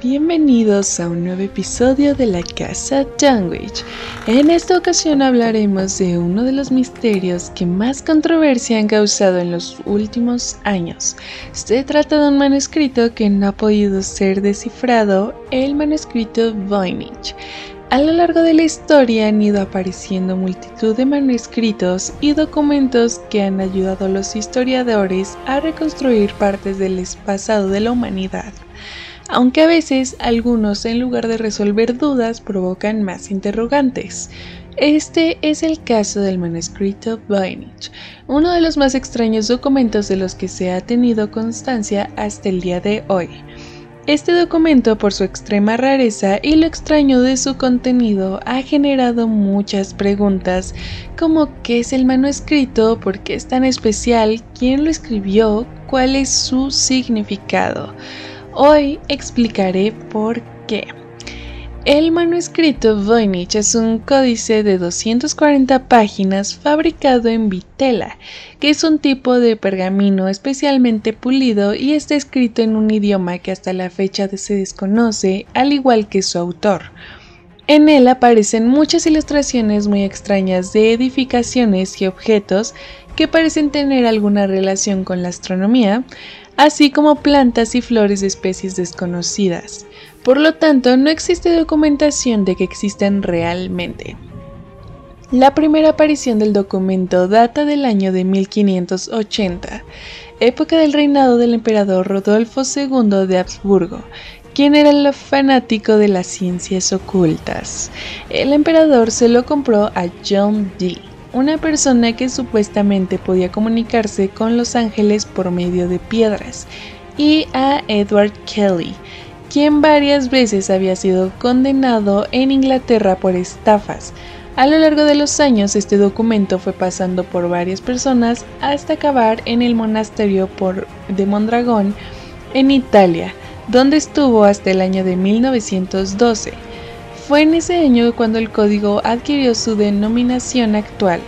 Bienvenidos a un nuevo episodio de la Casa Dunwich. En esta ocasión hablaremos de uno de los misterios que más controversia han causado en los últimos años. Se trata de un manuscrito que no ha podido ser descifrado, el manuscrito Voynich. A lo largo de la historia han ido apareciendo multitud de manuscritos y documentos que han ayudado a los historiadores a reconstruir partes del pasado de la humanidad aunque a veces algunos en lugar de resolver dudas provocan más interrogantes. Este es el caso del manuscrito Voynich, uno de los más extraños documentos de los que se ha tenido constancia hasta el día de hoy. Este documento, por su extrema rareza y lo extraño de su contenido, ha generado muchas preguntas, como qué es el manuscrito, por qué es tan especial, quién lo escribió, cuál es su significado. Hoy explicaré por qué. El manuscrito Voynich es un códice de 240 páginas fabricado en vitela, que es un tipo de pergamino especialmente pulido y está escrito en un idioma que hasta la fecha se desconoce, al igual que su autor. En él aparecen muchas ilustraciones muy extrañas de edificaciones y objetos que parecen tener alguna relación con la astronomía, así como plantas y flores de especies desconocidas. Por lo tanto, no existe documentación de que existen realmente. La primera aparición del documento data del año de 1580, época del reinado del emperador Rodolfo II de Habsburgo, quien era el fanático de las ciencias ocultas. El emperador se lo compró a John Dee, una persona que supuestamente podía comunicarse con los ángeles por medio de piedras, y a Edward Kelly, quien varias veces había sido condenado en Inglaterra por estafas. A lo largo de los años este documento fue pasando por varias personas hasta acabar en el monasterio de Mondragón en Italia, donde estuvo hasta el año de 1912. Fue en ese año cuando el código adquirió su denominación actual,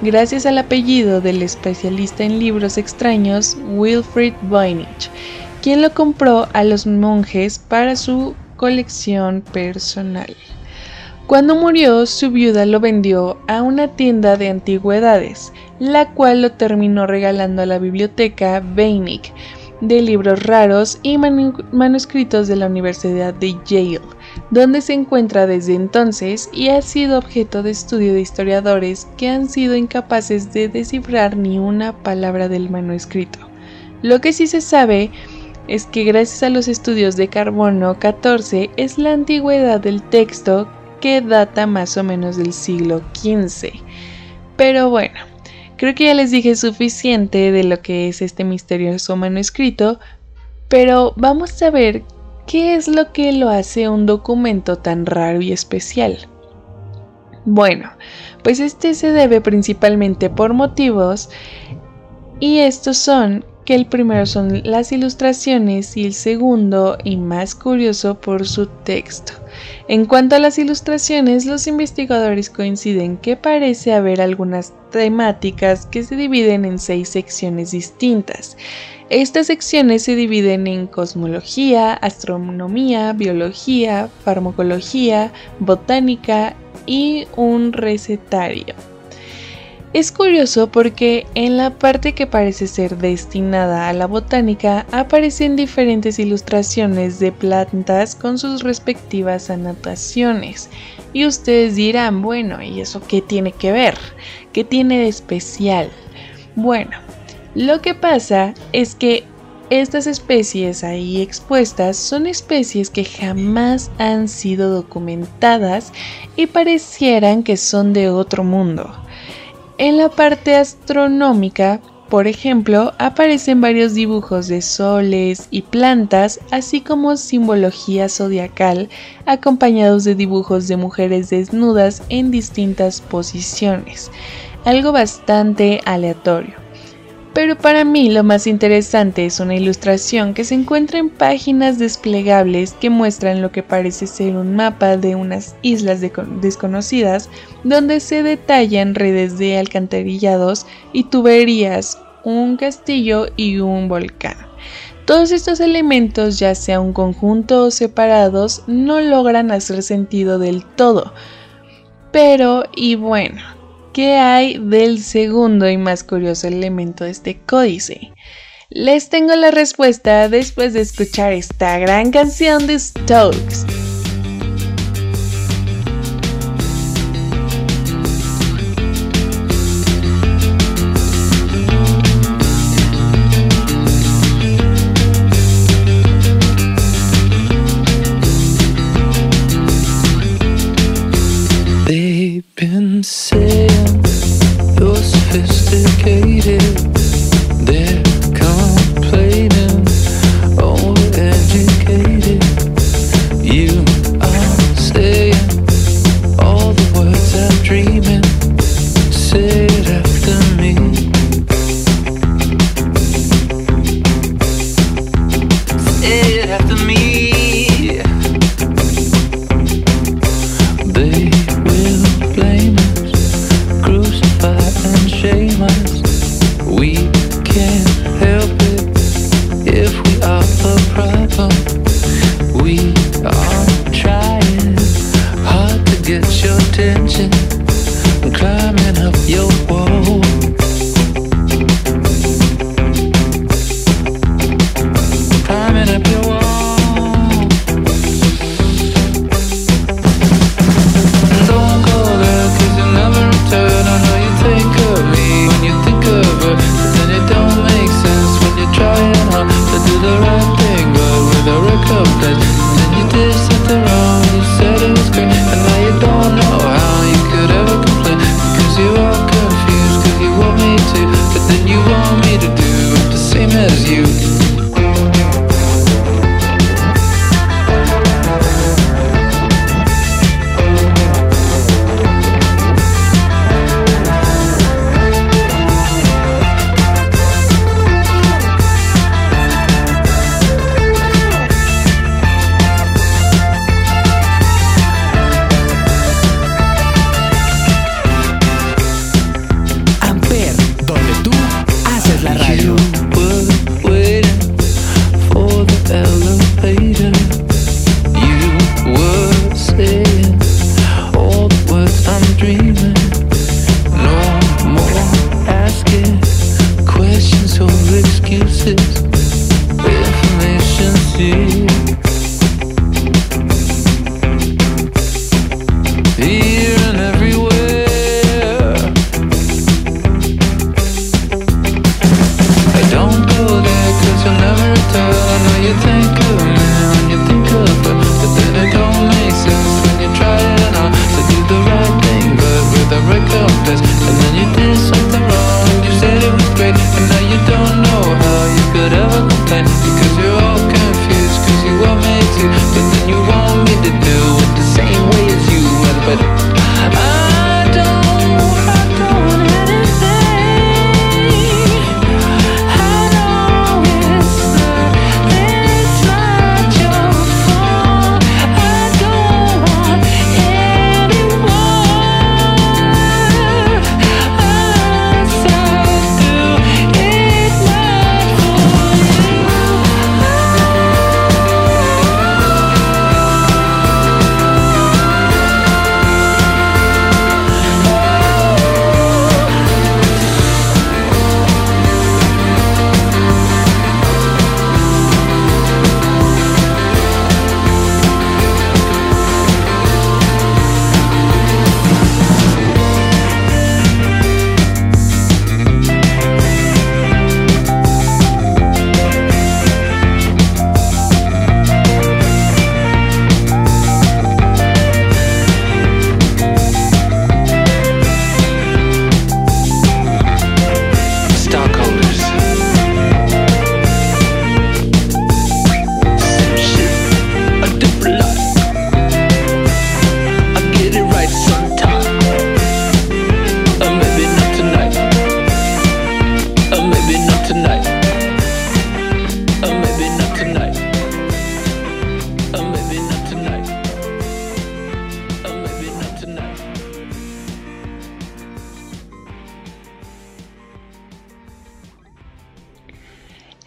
gracias al apellido del especialista en libros extraños Wilfrid Voynich, quien lo compró a los monjes para su colección personal. Cuando murió, su viuda lo vendió a una tienda de antigüedades, la cual lo terminó regalando a la biblioteca Voynich de libros raros y manuscritos de la Universidad de Yale donde se encuentra desde entonces y ha sido objeto de estudio de historiadores que han sido incapaces de descifrar ni una palabra del manuscrito. Lo que sí se sabe es que gracias a los estudios de carbono 14 es la antigüedad del texto que data más o menos del siglo XV. Pero bueno, creo que ya les dije suficiente de lo que es este misterioso manuscrito, pero vamos a ver ¿Qué es lo que lo hace un documento tan raro y especial? Bueno, pues este se debe principalmente por motivos y estos son que el primero son las ilustraciones y el segundo y más curioso por su texto. En cuanto a las ilustraciones, los investigadores coinciden que parece haber algunas temáticas que se dividen en seis secciones distintas. Estas secciones se dividen en cosmología, astronomía, biología, farmacología, botánica y un recetario. Es curioso porque en la parte que parece ser destinada a la botánica aparecen diferentes ilustraciones de plantas con sus respectivas anotaciones. Y ustedes dirán, bueno, ¿y eso qué tiene que ver? ¿Qué tiene de especial? Bueno, lo que pasa es que estas especies ahí expuestas son especies que jamás han sido documentadas y parecieran que son de otro mundo. En la parte astronómica por ejemplo, aparecen varios dibujos de soles y plantas, así como simbología zodiacal, acompañados de dibujos de mujeres desnudas en distintas posiciones, algo bastante aleatorio. Pero para mí lo más interesante es una ilustración que se encuentra en páginas desplegables que muestran lo que parece ser un mapa de unas islas desconocidas donde se detallan redes de alcantarillados y tuberías, un castillo y un volcán. Todos estos elementos, ya sea un conjunto o separados, no logran hacer sentido del todo. Pero, y bueno, ¿Qué hay del segundo y más curioso elemento de este códice? Les tengo la respuesta después de escuchar esta gran canción de Stokes. it after me.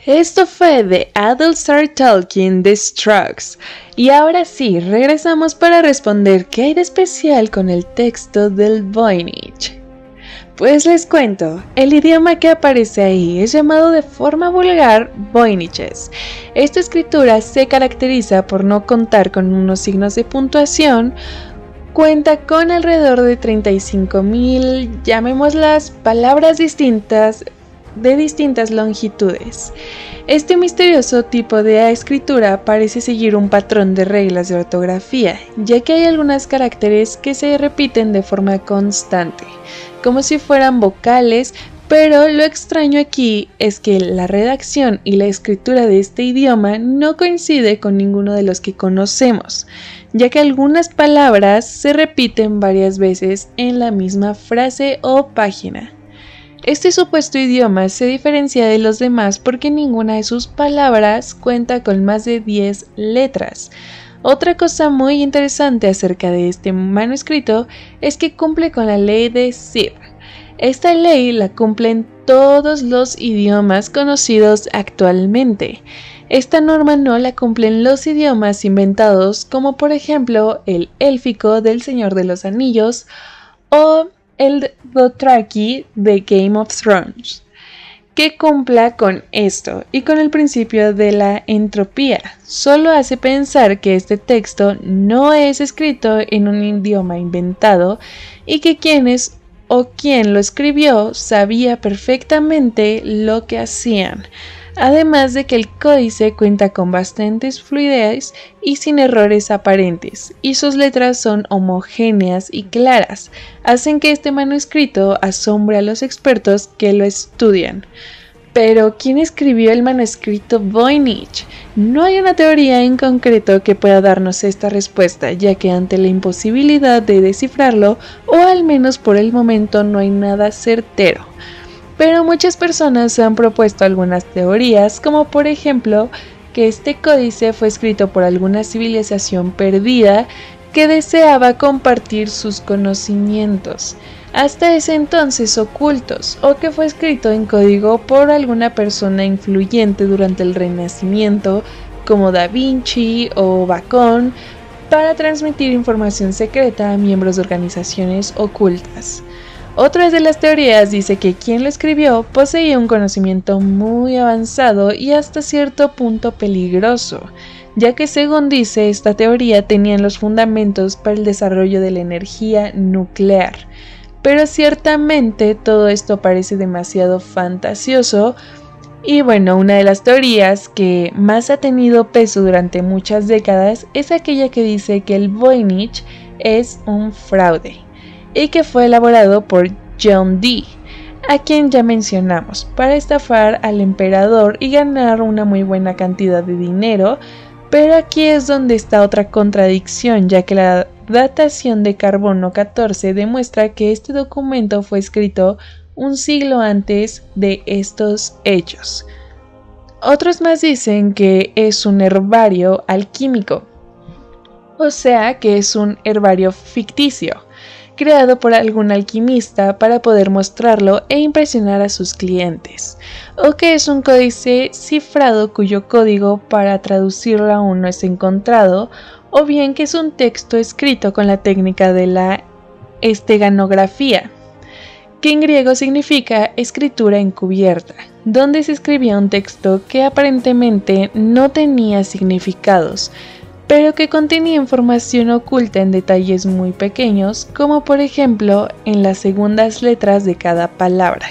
Esto fue de Adult Start Talking The Strokes. Y ahora sí, regresamos para responder qué hay de especial con el texto del Voynich. Pues les cuento, el idioma que aparece ahí es llamado de forma vulgar Voyniches. Esta escritura se caracteriza por no contar con unos signos de puntuación, cuenta con alrededor de 35.000, llamémoslas palabras distintas, de distintas longitudes. Este misterioso tipo de escritura parece seguir un patrón de reglas de ortografía, ya que hay algunos caracteres que se repiten de forma constante, como si fueran vocales, pero lo extraño aquí es que la redacción y la escritura de este idioma no coincide con ninguno de los que conocemos, ya que algunas palabras se repiten varias veces en la misma frase o página. Este supuesto idioma se diferencia de los demás porque ninguna de sus palabras cuenta con más de 10 letras. Otra cosa muy interesante acerca de este manuscrito es que cumple con la ley de Sir. Esta ley la cumplen todos los idiomas conocidos actualmente. Esta norma no la cumplen los idiomas inventados como por ejemplo el élfico del Señor de los Anillos o el Dothraki de Game of Thrones, que cumpla con esto y con el principio de la entropía. Solo hace pensar que este texto no es escrito en un idioma inventado y que quienes o quien lo escribió sabía perfectamente lo que hacían además de que el códice cuenta con bastantes fluidez y sin errores aparentes, y sus letras son homogéneas y claras, hacen que este manuscrito asombre a los expertos que lo estudian. Pero, ¿quién escribió el manuscrito Voynich? No hay una teoría en concreto que pueda darnos esta respuesta, ya que ante la imposibilidad de descifrarlo, o al menos por el momento no hay nada certero pero muchas personas han propuesto algunas teorías, como por ejemplo que este códice fue escrito por alguna civilización perdida que deseaba compartir sus conocimientos, hasta ese entonces ocultos, o que fue escrito en código por alguna persona influyente durante el Renacimiento, como Da Vinci o Bacon, para transmitir información secreta a miembros de organizaciones ocultas. Otra de las teorías dice que quien lo escribió poseía un conocimiento muy avanzado y hasta cierto punto peligroso, ya que según dice esta teoría tenían los fundamentos para el desarrollo de la energía nuclear. Pero ciertamente todo esto parece demasiado fantasioso y bueno, una de las teorías que más ha tenido peso durante muchas décadas es aquella que dice que el Voynich es un fraude y que fue elaborado por John Dee, a quien ya mencionamos, para estafar al emperador y ganar una muy buena cantidad de dinero, pero aquí es donde está otra contradicción, ya que la datación de carbono 14 demuestra que este documento fue escrito un siglo antes de estos hechos. Otros más dicen que es un herbario alquímico, o sea que es un herbario ficticio creado por algún alquimista para poder mostrarlo e impresionar a sus clientes, o que es un códice cifrado cuyo código para traducirlo aún no es encontrado, o bien que es un texto escrito con la técnica de la esteganografía, que en griego significa escritura encubierta, donde se escribía un texto que aparentemente no tenía significados, pero que contenía información oculta en detalles muy pequeños, como por ejemplo en las segundas letras de cada palabra.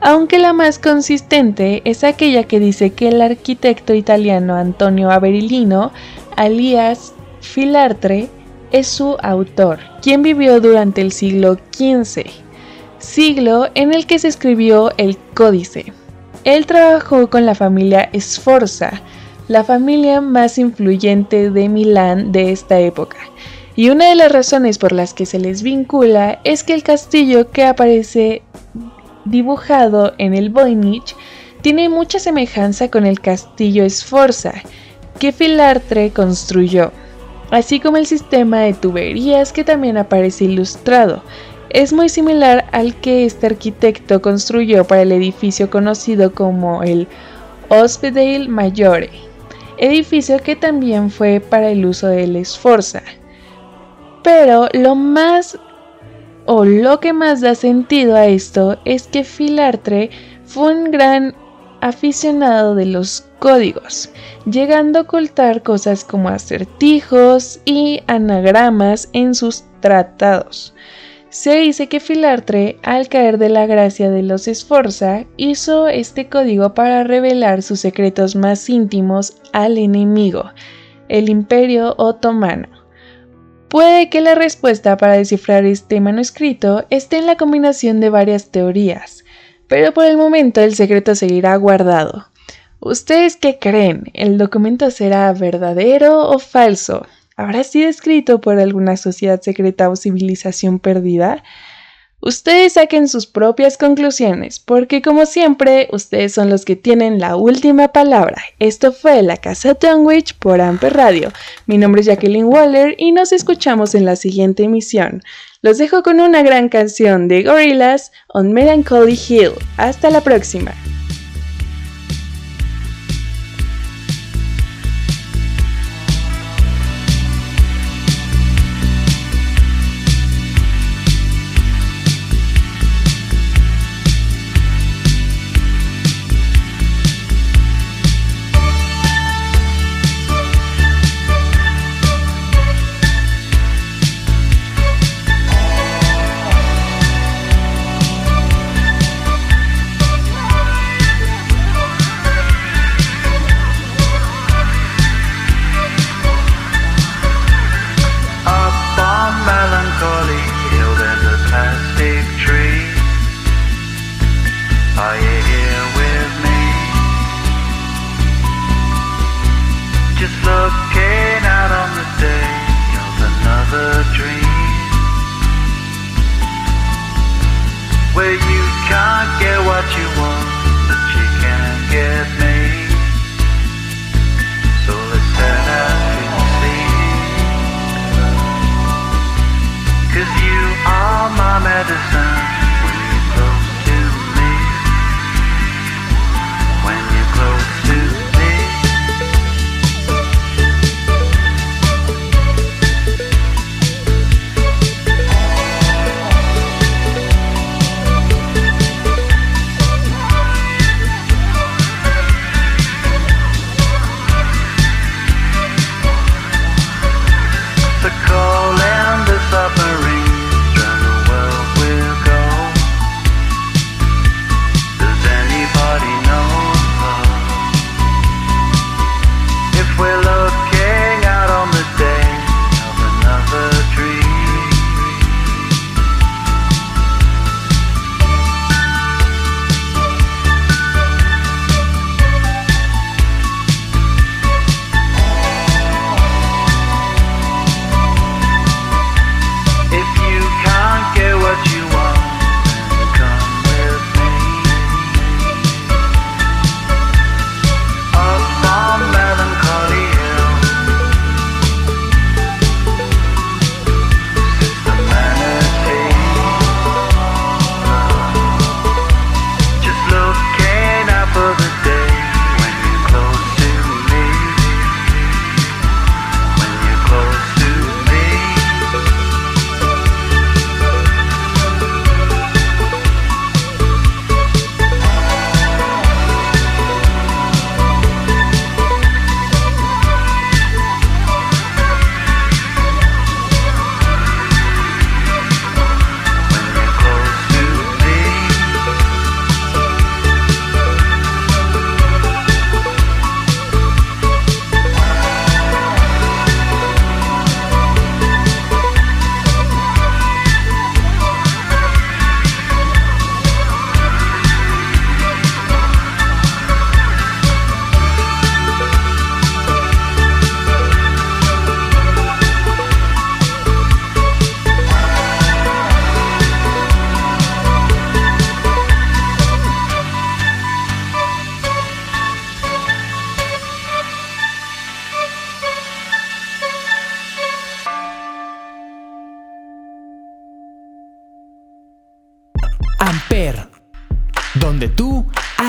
Aunque la más consistente es aquella que dice que el arquitecto italiano Antonio Averilino, alias Filartre, es su autor, quien vivió durante el siglo XV, siglo en el que se escribió el Códice. Él trabajó con la familia Sforza, la familia más influyente de Milán de esta época. Y una de las razones por las que se les vincula es que el castillo que aparece dibujado en el Voynich tiene mucha semejanza con el castillo Sforza que Filartre construyó, así como el sistema de tuberías que también aparece ilustrado. Es muy similar al que este arquitecto construyó para el edificio conocido como el Hospital Maggiore, edificio que también fue para el uso del Sforza. Pero lo más o lo que más da sentido a esto es que Filartre fue un gran aficionado de los códigos, llegando a ocultar cosas como acertijos y anagramas en sus tratados. Se dice que Filartre, al caer de la gracia de los Esforza, hizo este código para revelar sus secretos más íntimos al enemigo, el Imperio Otomano. Puede que la respuesta para descifrar este manuscrito esté en la combinación de varias teorías, pero por el momento el secreto seguirá guardado. ¿Ustedes qué creen? ¿El documento será verdadero o falso? ¿Habrá sido escrito por alguna sociedad secreta o civilización perdida? Ustedes saquen sus propias conclusiones, porque como siempre, ustedes son los que tienen la última palabra. Esto fue La Casa Dunwich por Amper Radio. Mi nombre es Jacqueline Waller y nos escuchamos en la siguiente emisión. Los dejo con una gran canción de Gorillaz on Melancholy Hill. Hasta la próxima.